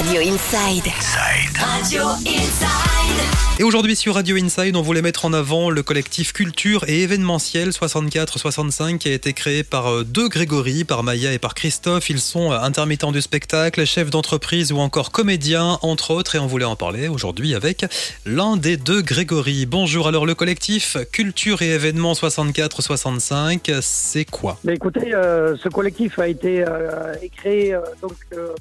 Radio Inside. Radio Inside. Et aujourd'hui sur Radio Inside, on voulait mettre en avant le collectif culture et événementiel 64-65 qui a été créé par euh, deux Grégory, par Maya et par Christophe. Ils sont euh, intermittents du spectacle, chefs d'entreprise ou encore comédiens, entre autres, et on voulait en parler aujourd'hui avec l'un des deux Grégory. Bonjour, alors le collectif culture et événements 64-65, c'est quoi? Écoutez, euh, ce collectif a été créé donc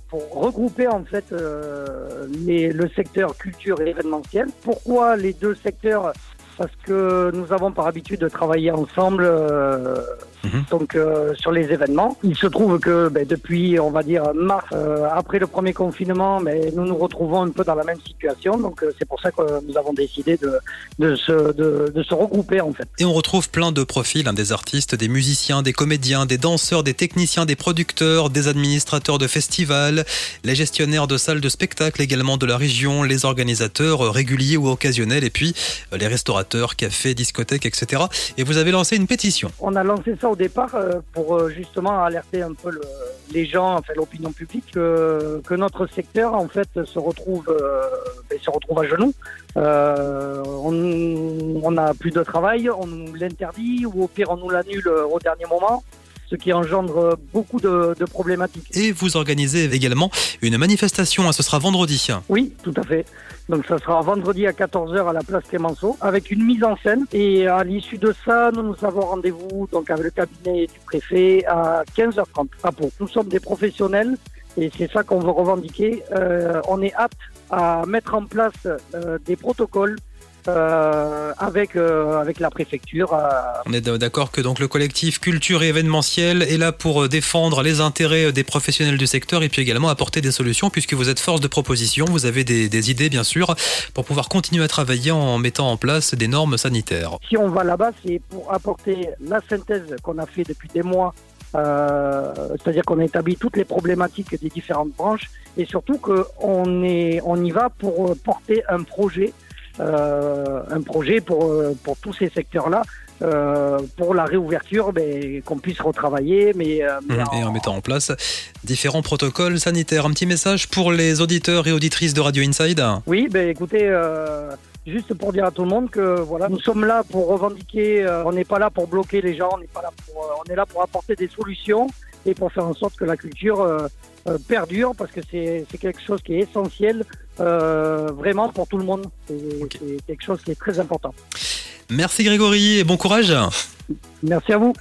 pour regrouper en fait le secteur culture et événementiel. Pourquoi les deux secteurs Parce que nous avons par habitude de travailler ensemble euh, Mhm. donc euh, sur les événements. Il se trouve que ben, depuis, on va dire mars, euh, après le premier confinement, mais nous nous retrouvons un peu dans la même situation. Donc c'est pour ça que nous avons décidé de, de, se, de, de se regrouper en fait. Et on retrouve plein de profils, hein, des artistes, des musiciens, des comédiens, des danseurs, des techniciens, des producteurs, des administrateurs de festivals, les gestionnaires de salles de spectacle également de la région, les organisateurs réguliers ou occasionnels, et puis les restaurateurs, cafés, discothèques, etc. Et vous avez lancé une pétition. On a lancé ça au départ euh, pour euh, justement alerter un peu le- les gens, enfin l'opinion publique, que, que notre secteur en fait se retrouve, euh, ben, se retrouve à genoux. Euh, on n'a plus de travail, on nous l'interdit ou au pire on nous l'annule euh, au dernier moment, ce qui engendre beaucoup de, de problématiques. Et vous organisez également une manifestation, hein, ce sera vendredi. Oui, tout à fait. Donc ça sera vendredi à 14h à la place Clémenceau avec une mise en scène. Et à l'issue de ça, nous nous avons rendez-vous donc avec le cabinet du préfet à 15h30 à Pau. Nous sommes des professionnels et c'est ça qu'on veut revendiquer. Euh, on est apte à mettre en place euh, des protocoles euh, avec, euh, avec la préfecture. euh, On est d'accord que donc le collectif culture et événementiel est là pour euh, défendre les intérêts euh, des professionnels du secteur et puis également apporter des solutions puisque vous êtes force de proposition, vous avez des, des idées bien sûr pour pouvoir continuer à travailler en mettant en place des normes sanitaires. Si on va là-bas, c'est pour apporter la synthèse qu'on a fait depuis des mois, euh, c'est-à-dire qu'on a établi toutes les problématiques des différentes branches et surtout qu'on est, on y va pour porter un projet, un projet pour, euh, pour tous ces secteurs-là, euh, pour la réouverture, ben, qu'on puisse retravailler, mais, euh, mais Et en mettant en place différents protocoles sanitaires. Un petit message pour les auditeurs et auditrices de Radio Inside. Oui, ben écoutez, euh, juste pour dire à tout le monde que voilà, nous sommes là pour revendiquer. euh, on n'est pas là pour bloquer les gens. On pas là pour. euh, on est là pour apporter des solutions et pour faire en sorte que la culture euh, euh, perdure parce que c'est c'est quelque chose qui est essentiel euh, vraiment pour tout le monde. C'est quelque chose qui est très important. Merci Grégory et bon courage. Merci à vous.